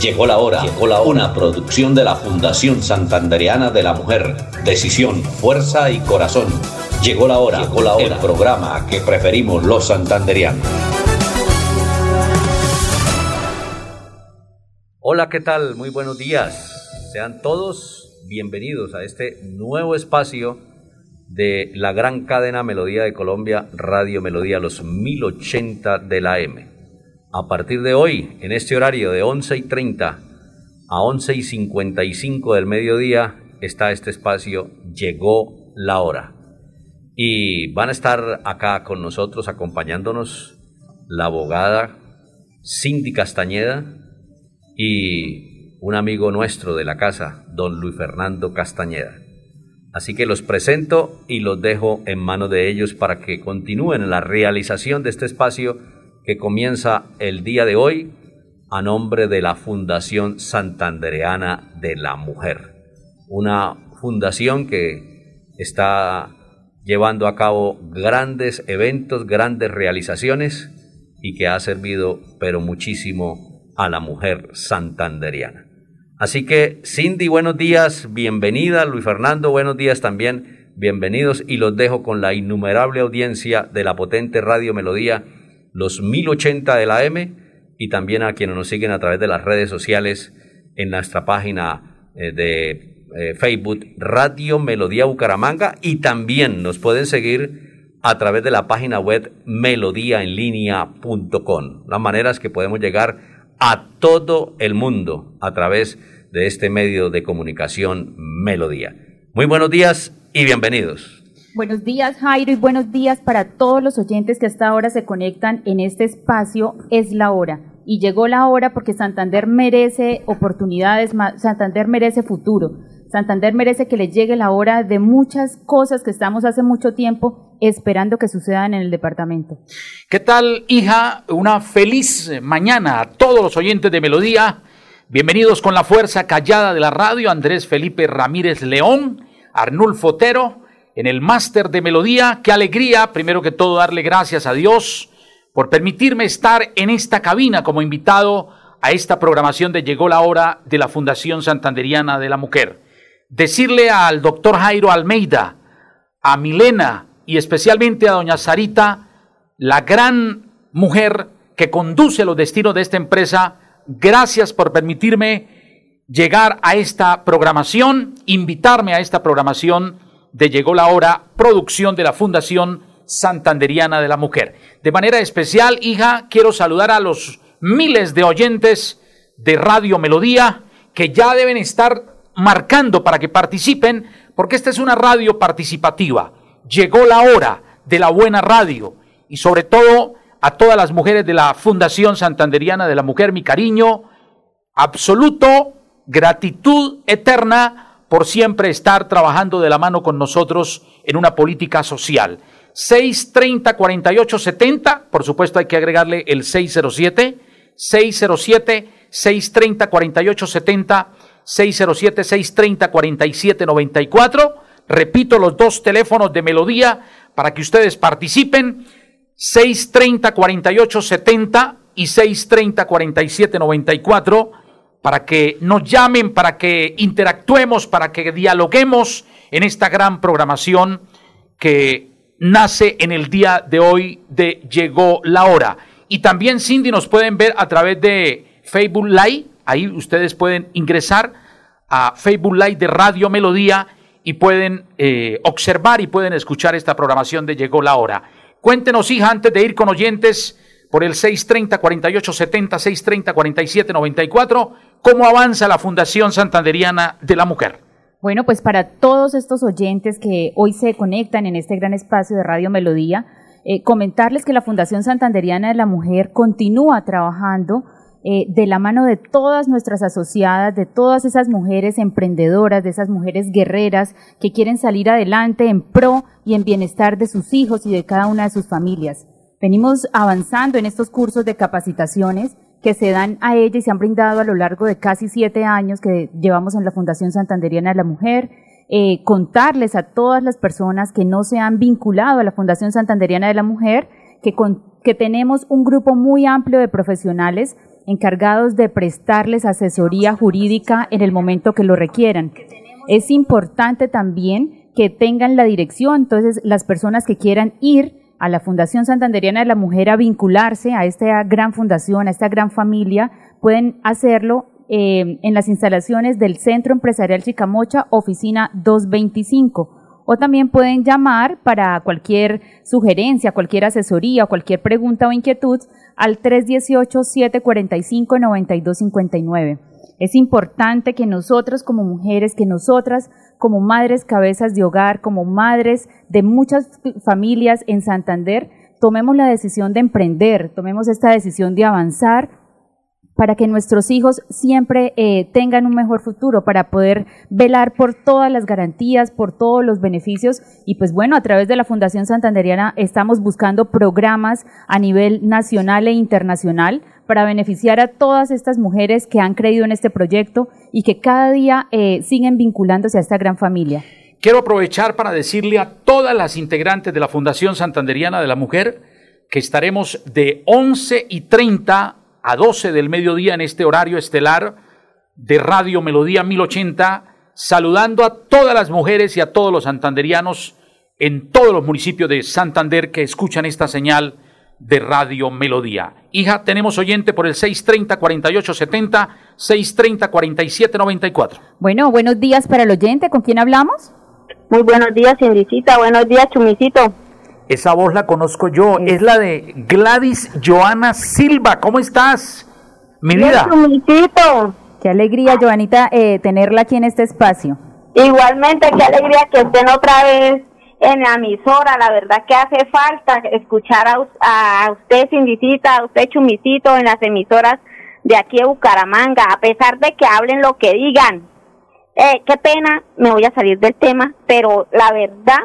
Llegó la hora, llegó la hora. Una producción de la Fundación Santandereana de la Mujer. Decisión, fuerza y corazón. Llegó la hora, llegó la hora. El programa que preferimos los santanderianos. Hola, ¿qué tal? Muy buenos días. Sean todos bienvenidos a este nuevo espacio de la gran cadena Melodía de Colombia, Radio Melodía, los 1080 de la M a partir de hoy, en este horario de 11 y 30 a 11 y 55 del mediodía, está este espacio Llegó la hora. Y van a estar acá con nosotros acompañándonos la abogada Cindy Castañeda y un amigo nuestro de la casa, don Luis Fernando Castañeda. Así que los presento y los dejo en manos de ellos para que continúen la realización de este espacio que comienza el día de hoy a nombre de la Fundación Santandereana de la Mujer. Una fundación que está llevando a cabo grandes eventos, grandes realizaciones y que ha servido pero muchísimo a la mujer santanderiana. Así que Cindy, buenos días, bienvenida, Luis Fernando, buenos días también, bienvenidos y los dejo con la innumerable audiencia de la potente Radio Melodía los 1080 de la M y también a quienes nos siguen a través de las redes sociales en nuestra página eh, de eh, Facebook Radio Melodía Bucaramanga y también nos pueden seguir a través de la página web melodíaenlínea.com. Las maneras que podemos llegar a todo el mundo a través de este medio de comunicación Melodía. Muy buenos días y bienvenidos. Buenos días, Jairo, y buenos días para todos los oyentes que hasta ahora se conectan en este espacio. Es la hora. Y llegó la hora porque Santander merece oportunidades, Santander merece futuro. Santander merece que le llegue la hora de muchas cosas que estamos hace mucho tiempo esperando que sucedan en el departamento. ¿Qué tal, hija? Una feliz mañana a todos los oyentes de Melodía. Bienvenidos con la fuerza callada de la radio, Andrés Felipe Ramírez León, Arnulfo Otero, en el máster de melodía. Qué alegría, primero que todo, darle gracias a Dios por permitirme estar en esta cabina como invitado a esta programación de Llegó la Hora de la Fundación Santanderiana de la Mujer. Decirle al doctor Jairo Almeida, a Milena y especialmente a doña Sarita, la gran mujer que conduce los destinos de esta empresa, gracias por permitirme llegar a esta programación, invitarme a esta programación de Llegó la Hora, producción de la Fundación Santanderiana de la Mujer. De manera especial, hija, quiero saludar a los miles de oyentes de Radio Melodía que ya deben estar marcando para que participen, porque esta es una radio participativa. Llegó la hora de la buena radio y sobre todo a todas las mujeres de la Fundación Santanderiana de la Mujer, mi cariño absoluto, gratitud eterna por siempre estar trabajando de la mano con nosotros en una política social. 630 4870, por supuesto hay que agregarle el 607, 607 630 4870, 607 630 4794. Repito los dos teléfonos de Melodía para que ustedes participen. 630 4870 y 630 4794 para que nos llamen, para que interactuemos, para que dialoguemos en esta gran programación que nace en el día de hoy de Llegó la hora. Y también Cindy nos pueden ver a través de Facebook Live, ahí ustedes pueden ingresar a Facebook Live de Radio Melodía y pueden eh, observar y pueden escuchar esta programación de Llegó la hora. Cuéntenos, hija, antes de ir con oyentes por el 630-4870, 630-4794, cómo avanza la Fundación Santanderiana de la Mujer. Bueno, pues para todos estos oyentes que hoy se conectan en este gran espacio de Radio Melodía, eh, comentarles que la Fundación Santanderiana de la Mujer continúa trabajando eh, de la mano de todas nuestras asociadas, de todas esas mujeres emprendedoras, de esas mujeres guerreras que quieren salir adelante en pro y en bienestar de sus hijos y de cada una de sus familias. Venimos avanzando en estos cursos de capacitaciones que se dan a ella y se han brindado a lo largo de casi siete años que llevamos en la Fundación Santanderiana de la Mujer. Eh, contarles a todas las personas que no se han vinculado a la Fundación Santanderiana de la Mujer que, que tenemos un grupo muy amplio de profesionales encargados de prestarles asesoría jurídica en el momento que lo requieran. Es importante también que tengan la dirección, entonces las personas que quieran ir a la Fundación Santanderiana de la Mujer a vincularse a esta gran fundación, a esta gran familia, pueden hacerlo eh, en las instalaciones del Centro Empresarial Chicamocha, oficina 225. O también pueden llamar para cualquier sugerencia, cualquier asesoría, cualquier pregunta o inquietud al 318-745-9259. Es importante que nosotros como mujeres, que nosotras como madres cabezas de hogar, como madres de muchas familias en Santander, tomemos la decisión de emprender, tomemos esta decisión de avanzar para que nuestros hijos siempre eh, tengan un mejor futuro, para poder velar por todas las garantías, por todos los beneficios. Y pues bueno, a través de la Fundación Santanderiana estamos buscando programas a nivel nacional e internacional para beneficiar a todas estas mujeres que han creído en este proyecto y que cada día eh, siguen vinculándose a esta gran familia. Quiero aprovechar para decirle a todas las integrantes de la Fundación Santanderiana de la Mujer que estaremos de 11 y 30 a 12 del mediodía en este horario estelar de Radio Melodía 1080, saludando a todas las mujeres y a todos los santanderianos en todos los municipios de Santander que escuchan esta señal de Radio Melodía. Hija, tenemos oyente por el 630-4870, 630-4794. Bueno, buenos días para el oyente. ¿Con quién hablamos? Muy buenos días, Indicita. Buenos días, Chumicito. Esa voz la conozco yo, es la de Gladys Joana Silva. ¿Cómo estás, mi vida? Qué alegría, Joanita, eh, tenerla aquí en este espacio. Igualmente, qué alegría que estén otra vez en la emisora. La verdad que hace falta escuchar a, usted, Cindicita, a usted, Chumicito, en las emisoras de aquí de Bucaramanga, a pesar de que hablen lo que digan. Eh, qué pena, me voy a salir del tema, pero la verdad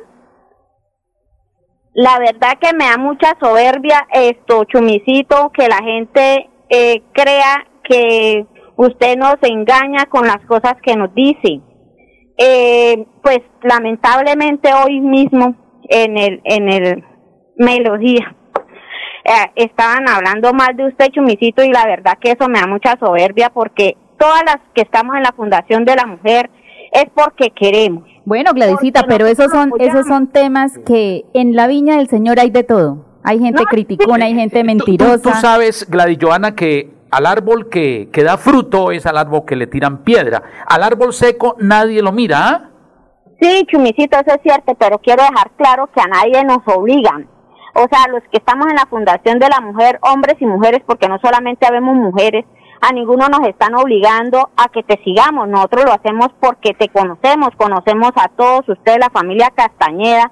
la verdad que me da mucha soberbia esto, Chumicito, que la gente eh, crea que usted nos engaña con las cosas que nos dice. Eh, pues lamentablemente hoy mismo en el en el melodía eh, estaban hablando mal de usted, Chumicito, y la verdad que eso me da mucha soberbia porque todas las que estamos en la Fundación de la Mujer es porque queremos. Bueno, Gladysita, pero esos son, esos son temas que en la viña del Señor hay de todo. Hay gente criticona, hay gente mentirosa. Tú, sabes, Gladys Joana, que al árbol que, que, da fruto es al árbol que le tiran piedra. Al árbol seco nadie lo mira, ¿ah? Sí, Chumicito, eso es cierto, pero quiero dejar claro que a nadie nos obligan. O sea, los que estamos en la Fundación de la Mujer, hombres y mujeres, porque no solamente habemos mujeres, a ninguno nos están obligando a que te sigamos, nosotros lo hacemos porque te conocemos, conocemos a todos ustedes, la familia Castañeda,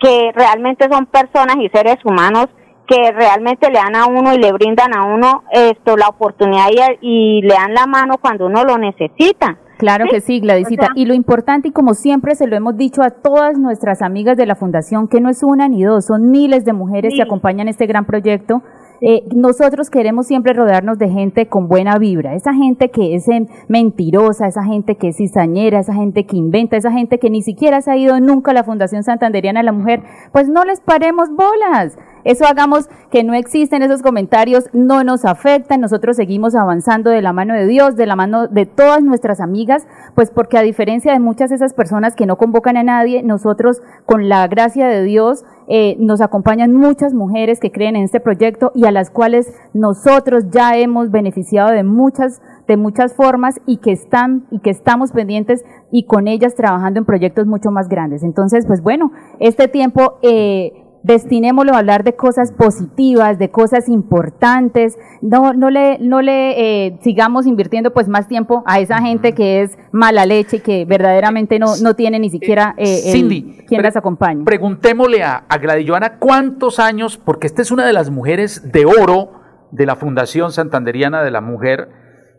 que realmente son personas y seres humanos que realmente le dan a uno y le brindan a uno esto la oportunidad y, le dan la mano cuando uno lo necesita. Claro que sí, Gladysita. y lo importante, y como siempre se lo hemos dicho a todas nuestras amigas de la Fundación, que no es una ni dos, son miles de mujeres que acompañan este gran proyecto, eh, nosotros queremos siempre rodearnos de gente con buena vibra, esa gente que es mentirosa, esa gente que es cizañera, esa gente que inventa, esa gente que ni siquiera se ha ido nunca a la Fundación Santanderiana de la Mujer, pues no les paremos bolas. Eso hagamos que no existen esos comentarios, no nos afectan, nosotros seguimos avanzando de la mano de Dios, de la mano de todas nuestras amigas, pues porque a diferencia de muchas de esas personas que no convocan a nadie, nosotros con la gracia de Dios eh, nos acompañan muchas mujeres que creen en este proyecto y a las cuales nosotros ya hemos beneficiado de muchas de muchas formas y que están y que estamos pendientes y con ellas trabajando en proyectos mucho más grandes. Entonces, pues bueno, este tiempo eh, destinémoslo a hablar de cosas positivas, de cosas importantes, no, no le, no le eh, sigamos invirtiendo pues más tiempo a esa gente que es mala leche, que verdaderamente no, no tiene ni siquiera eh, Cindy, quien las acompañe. Preguntémosle a, a Gladilloana cuántos años, porque esta es una de las mujeres de oro de la Fundación Santanderiana de la Mujer,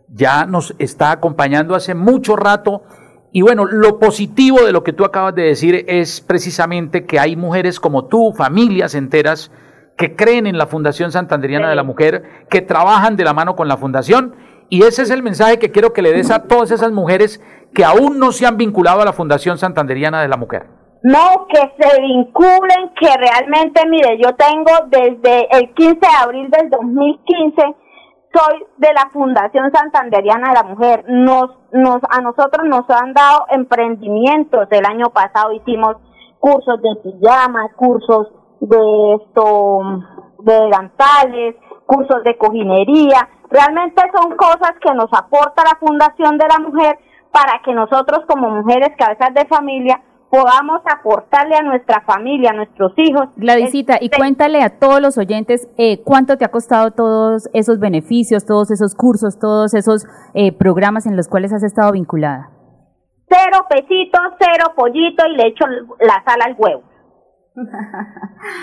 ya nos está acompañando hace mucho rato. Y bueno, lo positivo de lo que tú acabas de decir es precisamente que hay mujeres como tú, familias enteras, que creen en la Fundación Santanderiana de la Mujer, que trabajan de la mano con la Fundación. Y ese es el mensaje que quiero que le des a todas esas mujeres que aún no se han vinculado a la Fundación Santanderiana de la Mujer. No, que se vinculen, que realmente, mire, yo tengo desde el 15 de abril del 2015, soy de la Fundación Santanderiana de la Mujer. Nos, nos, a nosotros nos han dado emprendimientos. El año pasado hicimos cursos de pijamas, cursos de esto, de delantales, cursos de cojinería. Realmente son cosas que nos aporta la Fundación de la Mujer para que nosotros como mujeres cabezas de familia podamos aportarle a nuestra familia, a nuestros hijos. Gladysita, y cuéntale a todos los oyentes eh, cuánto te ha costado todos esos beneficios, todos esos cursos, todos esos eh, programas en los cuales has estado vinculada. Cero pesitos, cero pollito y le echo la sal al huevo.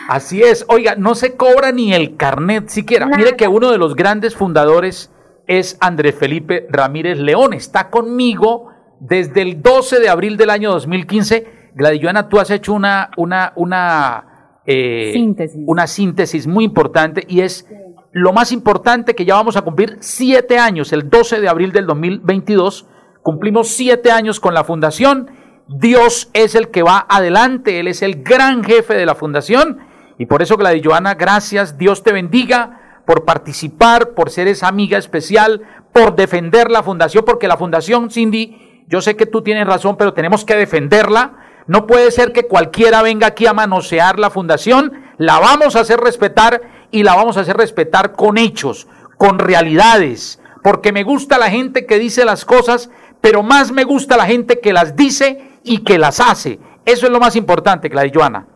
Así es, oiga, no se cobra ni el carnet siquiera. Mire que uno de los grandes fundadores es Andrés Felipe Ramírez León, está conmigo desde el 12 de abril del año 2015. Gladioana, tú has hecho una, una, una, eh, síntesis. una síntesis muy importante y es lo más importante que ya vamos a cumplir siete años, el 12 de abril del 2022, cumplimos siete años con la fundación Dios es el que va adelante, Él es el gran jefe de la fundación. Y por eso, Gladys Joana, gracias, Dios te bendiga por participar, por ser esa amiga especial, por defender la fundación, porque la fundación, Cindy, yo sé que tú tienes razón, pero tenemos que defenderla. No puede ser que cualquiera venga aquí a manosear la fundación, la vamos a hacer respetar y la vamos a hacer respetar con hechos, con realidades, porque me gusta la gente que dice las cosas, pero más me gusta la gente que las dice y que las hace. Eso es lo más importante, Gladys Joana.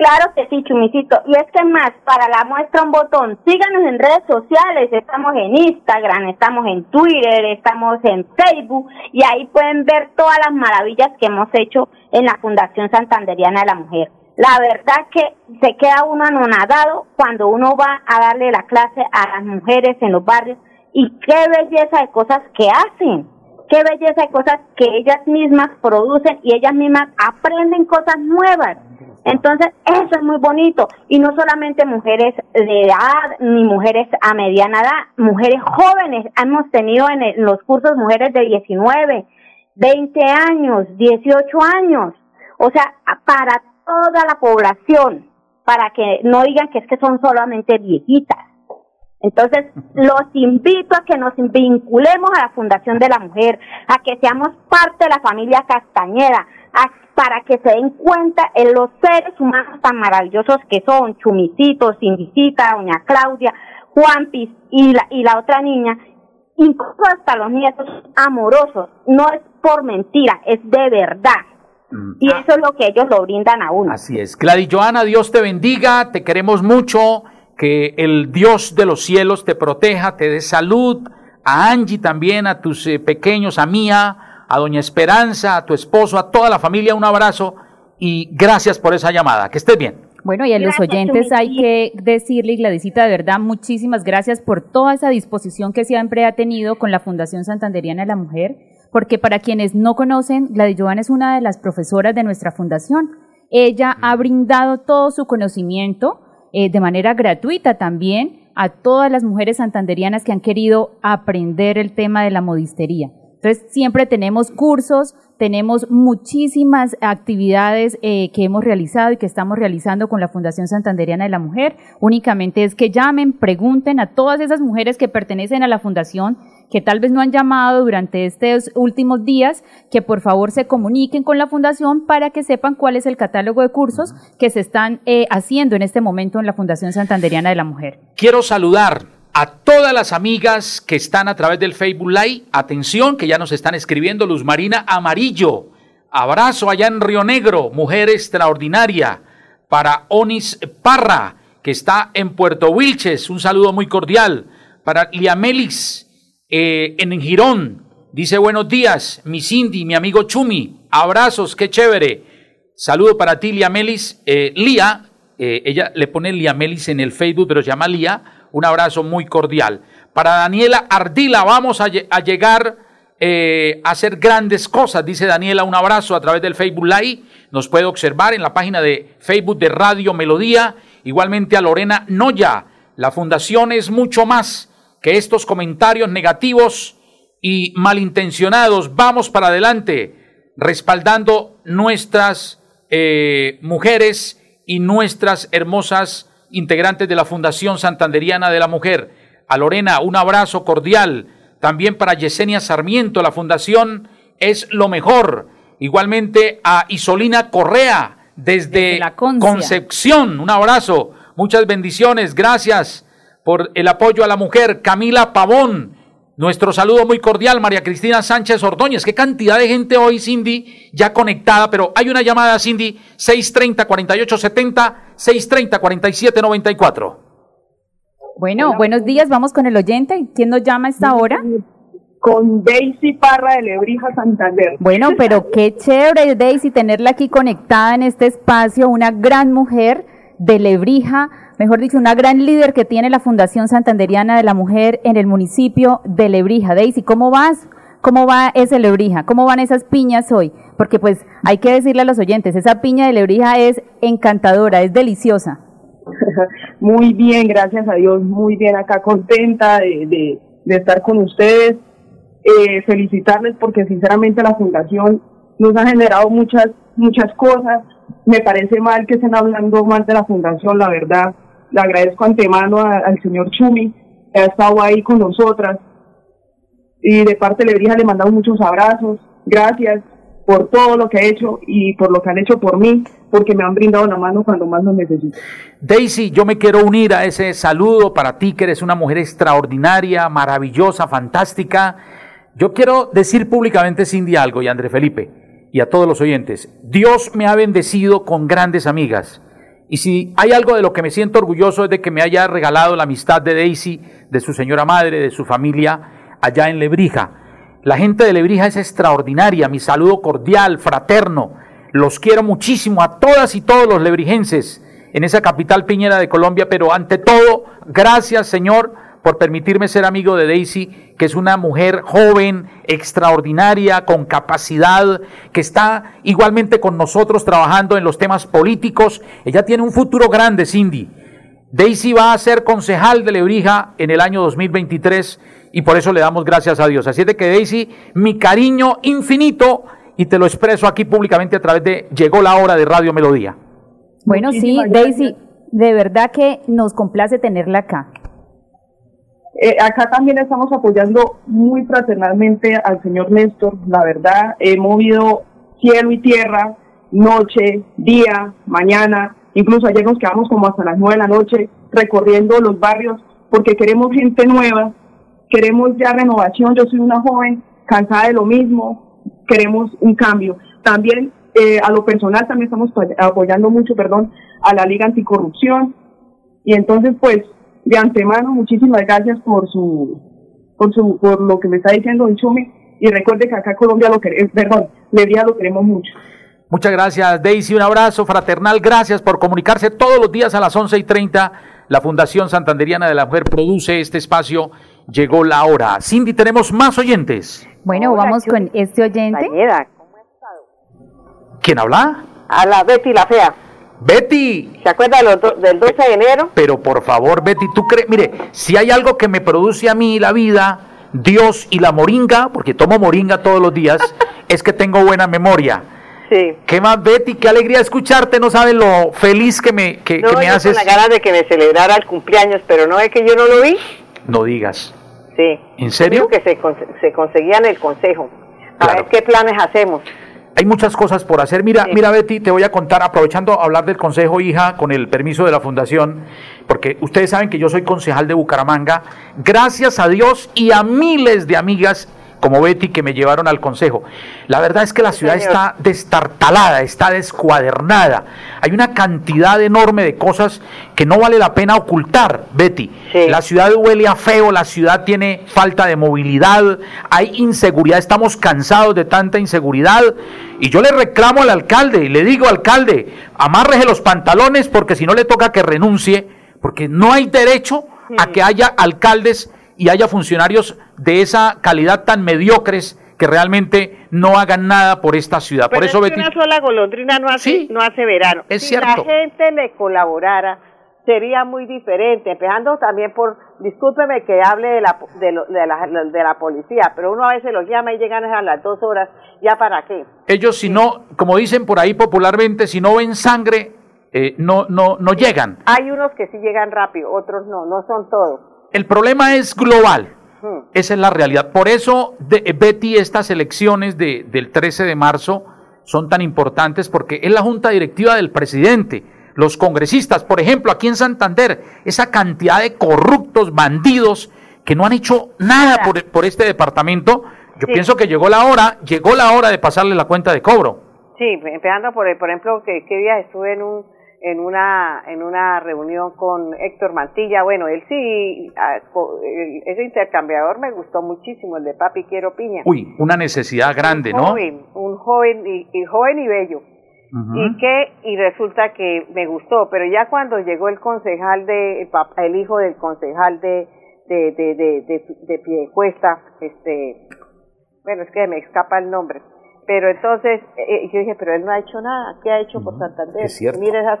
Claro que sí, Chumicito. Y es que más, para la muestra un botón, síganos en redes sociales, estamos en Instagram, estamos en Twitter, estamos en Facebook, y ahí pueden ver todas las maravillas que hemos hecho en la Fundación Santanderiana de la Mujer. La verdad que se queda uno anonadado cuando uno va a darle la clase a las mujeres en los barrios, y qué belleza de cosas que hacen qué belleza de cosas que ellas mismas producen y ellas mismas aprenden cosas nuevas. Entonces, eso es muy bonito. Y no solamente mujeres de edad, ni mujeres a mediana edad, mujeres jóvenes. Hemos tenido en, los cursos mujeres de 19, 20 años, 18 años. O sea, para toda la población, para que no digan que es que son solamente viejitas. Entonces, los invito a que nos vinculemos a la Fundación de la Mujer, a que seamos parte de la familia Castañeda, para que se den cuenta en los seres humanos tan maravillosos que son Chumicito, Cindicita, Doña Claudia, Juanpis y la, y la otra niña, incluso hasta los nietos amorosos. No es por mentira, es de verdad. Mm. Y ah. eso es lo que ellos lo brindan a uno. Así es. Gladys Joana, Dios te bendiga, te queremos mucho que el Dios de los cielos te proteja, te dé salud, a Angie también, a tus eh, pequeños, a Mía, a Doña Esperanza, a tu esposo, a toda la familia, un abrazo y gracias por esa llamada. Que estés bien. Bueno, y a los oyentes hay que decirle, Gladysita, de verdad, muchísimas gracias por toda esa disposición que siempre ha tenido con la Fundación Santanderiana de la Mujer, porque para quienes no conocen, Gladys Joan es una de las profesoras de nuestra fundación. Ella ha brindado todo su conocimiento, eh, de manera gratuita también a todas las mujeres santanderianas que han querido aprender el tema de la modistería. Entonces, siempre tenemos cursos, tenemos muchísimas actividades eh, que hemos realizado y que estamos realizando con la Fundación Santanderiana de la Mujer. Únicamente es que llamen, pregunten a todas esas mujeres que pertenecen a la Fundación que tal vez no han llamado durante estos últimos días, que por favor se comuniquen con la Fundación para que sepan cuál es el catálogo de cursos que se están eh, haciendo en este momento en la Fundación Santanderiana de la Mujer. Quiero saludar a todas las amigas que están a través del Facebook Live. Atención, que ya nos están escribiendo Luz Marina Amarillo. Abrazo allá en Río Negro, mujer extraordinaria. Para Onis Parra, que está en Puerto Wilches, un saludo muy cordial. Para Liamelis eh, en Girón. Dice buenos días, mi Cindy, mi amigo Chumi. Abrazos, qué chévere. Saludo para ti, Lia Melis. Eh, Lía, eh, ella le pone Lia Melis en el Facebook, pero se llama Lía. Un abrazo muy cordial. Para Daniela Ardila, vamos a, llegar eh, a hacer grandes cosas, dice Daniela, un abrazo a través del Facebook Live. Nos puede observar en la página de Facebook de Radio Melodía. Igualmente a Lorena Noya. La fundación es mucho más que estos comentarios negativos y malintencionados. Vamos para adelante, respaldando nuestras eh, mujeres y nuestras hermosas integrantes de la Fundación Santanderiana de la Mujer. A Lorena, un abrazo cordial. También para Yesenia Sarmiento, la Fundación es lo mejor. Igualmente a Isolina Correa, desde, la Concepción, un abrazo. Muchas bendiciones. Gracias por el apoyo a la mujer. Camila Pavón, nuestro saludo muy cordial, María Cristina Sánchez Ordóñez. Qué cantidad de gente hoy, Cindy, ya conectada, pero hay una llamada, Cindy, 630-4870, 630-4794. Bueno, buenos días, vamos con el oyente. ¿Quién nos llama a esta hora? Con Daisy Parra de Lebrija Santander. Bueno, pero qué chévere, Daisy, tenerla aquí conectada en este espacio, una gran mujer de Lebrija mejor dicho, una gran líder que tiene la Fundación Santanderiana de la Mujer en el municipio de Lebrija. Daisy, ¿cómo vas? ¿Cómo va ese Lebrija? ¿Cómo van esas piñas hoy? Porque pues hay que decirle a los oyentes, esa piña de Lebrija es encantadora, es deliciosa. Muy bien, gracias a Dios, muy bien acá, contenta de, estar con ustedes. Eh, felicitarles porque sinceramente la fundación nos ha generado muchas, muchas cosas. Me parece mal que estén hablando mal de la fundación, la verdad le agradezco antemano al señor Chumi, que ha estado ahí con nosotras. Y de parte de Lebrija le mandamos muchos abrazos. Gracias por todo lo que ha hecho y por lo que han hecho por mí, porque me han brindado la mano cuando más lo necesito. Daisy, yo me quiero unir a ese saludo para ti, que eres una mujer extraordinaria, maravillosa, fantástica. Yo quiero decir públicamente, Cindy, algo y André Felipe, y a todos los oyentes. Dios me ha bendecido con grandes amigas y si hay algo de lo que me siento orgulloso es de que me haya regalado la amistad de Daisy, de su señora madre, de su familia allá en Lebrija. La gente de Lebrija es extraordinaria, mi saludo cordial, fraterno. Los quiero muchísimo a todas y todos los lebrijenses en esa capital piñera de Colombia, pero ante todo, gracias Señor por permitirme ser amigo de Daisy, que es una mujer joven, extraordinaria, con capacidad, que está igualmente con nosotros trabajando en los temas políticos. Ella tiene un futuro grande, Cindy. Daisy va a ser concejal de Lebrija en el año 2023 y por eso le damos gracias a Dios. Así es de que Daisy, mi cariño infinito y te lo expreso aquí públicamente a través de Llegó la hora de Radio Melodía. Bueno, sí, Daisy, de verdad que nos complace tenerla acá. Eh, acá también estamos apoyando muy fraternalmente al señor Néstor, la verdad, he movido cielo y tierra, noche, día, mañana, incluso ayer nos quedamos como hasta las nueve de la noche recorriendo los barrios porque queremos gente nueva, queremos ya renovación, yo soy una joven cansada de lo mismo, queremos un cambio. También eh, a lo personal también estamos apoyando mucho, perdón, a la Liga Anticorrupción. Y entonces pues de antemano, muchísimas gracias por su, por su, por lo que me está diciendo Don Chumi, y recuerde que acá Colombia lo queremos, perdón, Lebrija lo queremos mucho. Muchas gracias, Daisy. Un abrazo fraternal. Gracias por comunicarse todos los días a las 11 y 30. La Fundación Santanderiana de la Mujer produce este espacio. Llegó la hora. Cindy, tenemos más oyentes. Bueno, vamos con este oyente. ¿Quién habla? A la Betty la Fea. Betty. ¿Se acuerda del 12 de enero? Pero por favor, Betty, tú crees, mire, si hay algo que me produce a mí la vida, Dios y la moringa, porque tomo moringa todos los días, es que tengo buena memoria. Sí. ¿Qué más, Betty? Qué alegría escucharte, no sabes lo feliz que me, que, no, me yo haces. Con la ganas de que me celebrara el cumpleaños, pero no es que yo no lo vi. No digas. Sí. ¿En serio? que se, se conseguía en el consejo. A ver qué planes hacemos. Hay muchas cosas por hacer. Mira, mira Betty, te voy a contar, aprovechando a hablar del consejo, hija, con el permiso de la fundación, porque ustedes saben que yo soy concejal de Bucaramanga, gracias a Dios y a miles de amigas como Betty que me llevaron al consejo. La verdad es que la ciudad está destartalada, está descuadernada. Hay una cantidad enorme de cosas que no vale la pena ocultar, Betty. La ciudad huele a feo, la ciudad tiene falta de movilidad, hay inseguridad, estamos cansados de tanta inseguridad. Y yo le reclamo al alcalde y le digo, alcalde, amárrese los pantalones porque si no le toca que renuncie, porque no hay derecho a que haya alcaldes y haya funcionarios de esa calidad tan mediocres que realmente no hagan nada por esta ciudad. por eso, es una sola golondrina no hace, no hace verano. Es si cierto. la gente le colaborara, sería muy diferente. Empezando también por, discúlpeme que hable de la, de, la, de la policía, pero uno a veces los llama y llegan a las dos horas, ¿ya para qué? Ellos, si no, como dicen por ahí popularmente, si no ven sangre, eh, no, no, no llegan. Hay unos que sí llegan rápido, otros no, no son todos. El problema es global. Esa es la realidad. Por eso, de, Betty, estas elecciones de, del 13 de marzo son tan importantes porque es la junta directiva del presidente, los congresistas, por ejemplo, aquí en Santander, esa cantidad de corruptos, bandidos, que no han hecho nada por, por este departamento. Yo pienso que llegó la hora, llegó la hora de pasarle la cuenta de cobro. Sí, empezando por, por ejemplo, que, que día estuve en un en una en una reunión con Héctor Mantilla. Bueno, él sí, ese intercambiador me gustó muchísimo, el de Papi Quiero Piña. Uy, una necesidad grande, un joven, ¿no? Un joven y, joven y bello. Y que y resulta que me gustó, pero ya cuando llegó el concejal de el, hijo del concejal de de de de, de, de Piedecuesta, este, bueno, es que me escapa el nombre pero entonces eh, eh, yo dije, pero él no ha hecho nada, ¿qué ha hecho por Santander? Es cierto. Mire esas,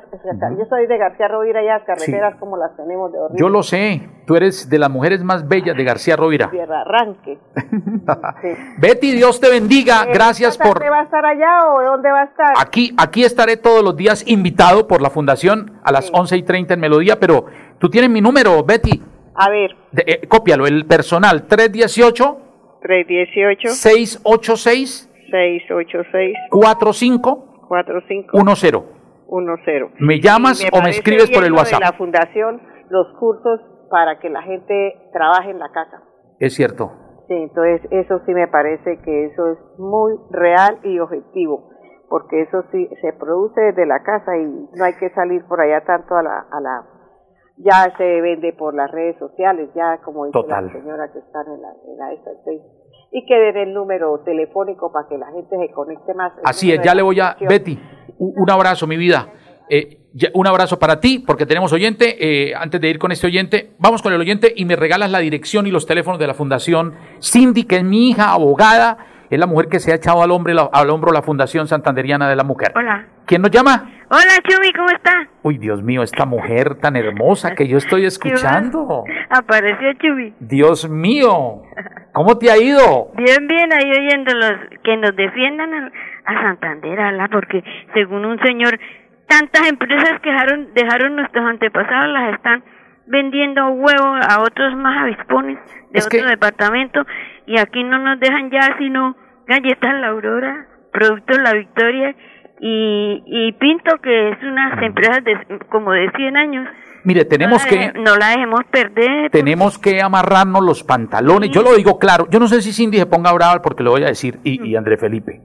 yo soy de García Rovira las carreteras como las tenemos de horrible. Yo lo sé, tú eres de las mujeres más bellas de García Rovira. Tierra Arranque. Betty, Dios te bendiga, eh, gracias por... va a estar allá o dónde va a estar? Aquí, aquí estaré todos los días invitado por la fundación a las once y 30 en Melodía, pero tú tienes mi número, Betty. A ver. De, cópialo, el personal 318 318 686 686 45 45 10 10. ¿Me llamas o me escribes por el WhatsApp? De la fundación, los cursos para que la gente trabaje en la casa. Es cierto. Sí, entonces eso sí me parece que eso es muy real y objetivo, porque eso sí se produce desde la casa y no hay que salir por allá tanto a la, a la ya se vende por las redes sociales, ya como dice la señora que está en la, en la esta, y que den el número telefónico para que la gente se conecte más. Así es, ya le voy a... Betty, un, abrazo, mi vida. Eh, un abrazo para ti, porque tenemos oyente. Eh, antes de ir con este oyente, vamos con el oyente y me regalas la dirección y los teléfonos de la Fundación Cindy, que es mi hija, abogada, es la mujer que se ha echado al, hombre, al hombro la Fundación Santanderiana de la Mujer. Hola. ¿Quién nos llama? Hola, Chumi, ¿cómo está? Uy, Dios mío, esta mujer tan hermosa que yo estoy escuchando. Apareció Chumi. Dios mío, ¿cómo te ha ido? Bien, bien, ahí oyendo los que nos defiendan a, Santander, ala, porque según un señor, tantas empresas que dejaron, dejaron nuestros antepasados las están vendiendo huevos a otros más avispones de otro departamento y aquí no nos dejan ya sino galletas La Aurora, productos La Victoria y, y Pinto, que es unas empresas de, como de 100 años. Mire, tenemos que... No la dejemos perder. Tenemos que amarrarnos los pantalones. Yo lo digo claro. Yo no sé si Cindy se ponga brava porque lo voy a decir y, y André Felipe.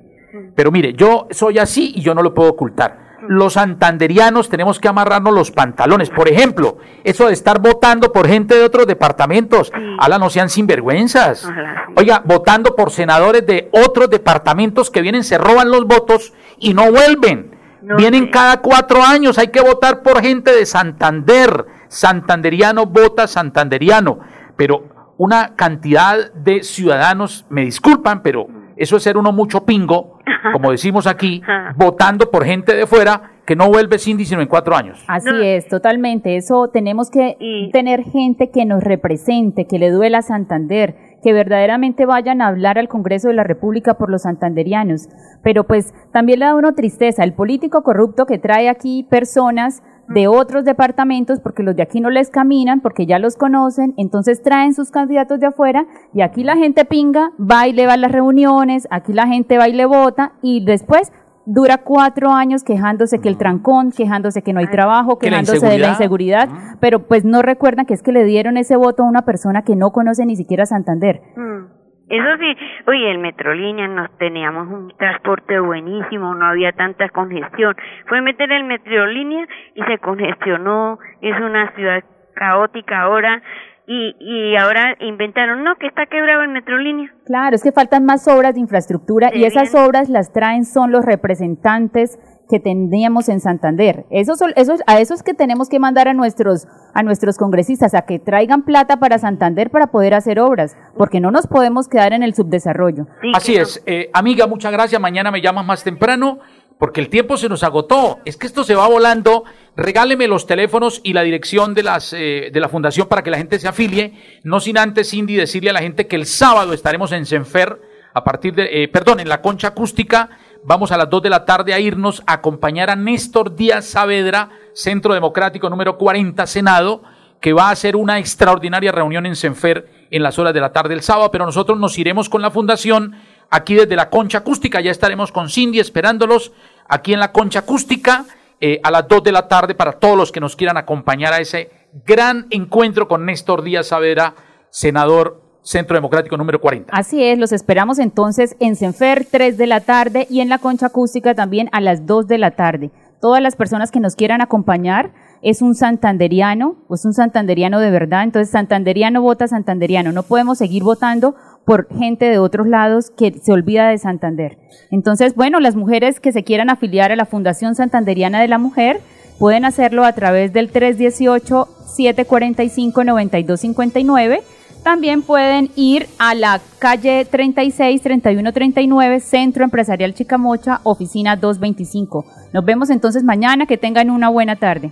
Pero mire, yo soy así y yo no lo puedo ocultar los santanderianos tenemos que amarrarnos los pantalones. Por ejemplo, eso de estar votando por gente de otros departamentos, ala, no sean sinvergüenzas. Oiga, votando por senadores de otros departamentos que vienen, se roban los votos y no vuelven. Vienen cada cuatro años, hay que votar por gente de Santander. Santanderiano vota santanderiano. Pero una cantidad de ciudadanos, me disculpan, pero eso es ser uno mucho pingo, como decimos aquí, votando por gente de fuera que no vuelve Cindy sino en cuatro años. Así es, totalmente. Eso tenemos que tener gente que nos represente, que le duela a Santander, que verdaderamente vayan a hablar al Congreso de la República por los santanderianos. Pero pues también le da uno tristeza, el político corrupto que trae aquí personas de otros departamentos porque los de aquí no les caminan, porque ya los conocen, entonces traen sus candidatos de afuera y aquí la gente pinga, va y le va a las reuniones, aquí la gente va y le vota y después dura cuatro años quejándose que el trancón, quejándose que no hay trabajo, quejándose de la inseguridad, pero pues no recuerdan que es que le dieron ese voto a una persona que no conoce ni siquiera Santander. Mm. Eso sí, oye, el Metrolínea nos teníamos un transporte buenísimo, no había tanta congestión. Fue meter el Metrolínea y se congestionó, es una ciudad caótica ahora y, y ahora inventaron, no, que está quebrado el Metrolínea. Claro, es que faltan más obras de infraestructura y esas obras las traen son los representantes que teníamos en Santander. Eso, son, eso, a esos que tenemos que mandar a nuestros, a nuestros congresistas a que traigan plata para Santander para poder hacer obras, porque no nos podemos quedar en el subdesarrollo. Así es. Eh, amiga, muchas gracias. Mañana me llamas más temprano porque el tiempo se nos agotó. Es que esto se va volando. Regáleme los teléfonos y la dirección de, las, eh, de la fundación para que la gente se afilie. No sin antes, Cindy, decirle a la gente que el sábado estaremos en Senfer a partir de, eh, perdón, en la concha acústica vamos a las 2 de la tarde a irnos a acompañar a Néstor Díaz Saavedra, Centro Democrático número 40, Senado, que va a hacer una extraordinaria reunión en Senfer en las horas de la tarde del sábado, pero nosotros nos iremos con la fundación aquí desde la concha acústica, ya estaremos con Cindy esperándolos aquí en la concha acústica eh, a las 2 de la tarde para todos los que nos quieran acompañar a ese gran encuentro con Néstor Díaz Saavedra, senador Centro Democrático número 40. Así es, los esperamos entonces en Senfer 3 de la tarde y en la Concha Acústica también a las 2 de la tarde. Todas las personas que nos quieran acompañar es un santanderiano, es un santanderiano de verdad, entonces santanderiano vota santanderiano, no podemos seguir votando por gente de otros lados que se olvida de Santander. Entonces, bueno, las mujeres que se quieran afiliar a la Fundación Santanderiana de la Mujer pueden hacerlo a través del 318 745 9259 también pueden ir a la calle 36 31 39, Centro Empresarial Chicamocha, oficina 225. Nos vemos entonces mañana, que tengan una buena tarde.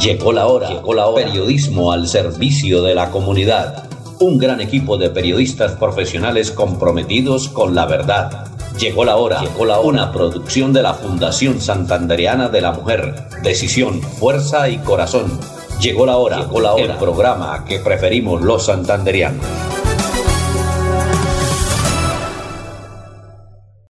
Llegó la hora, llegó la hora. Periodismo al servicio de la comunidad. Un gran equipo de periodistas profesionales comprometidos con la verdad. Llegó la hora, llegó la hora. Una producción de la Fundación Santanderiana de la Mujer. Decisión, fuerza y corazón Llegó la hora, llegó la hora, el programa que preferimos los santanderianos.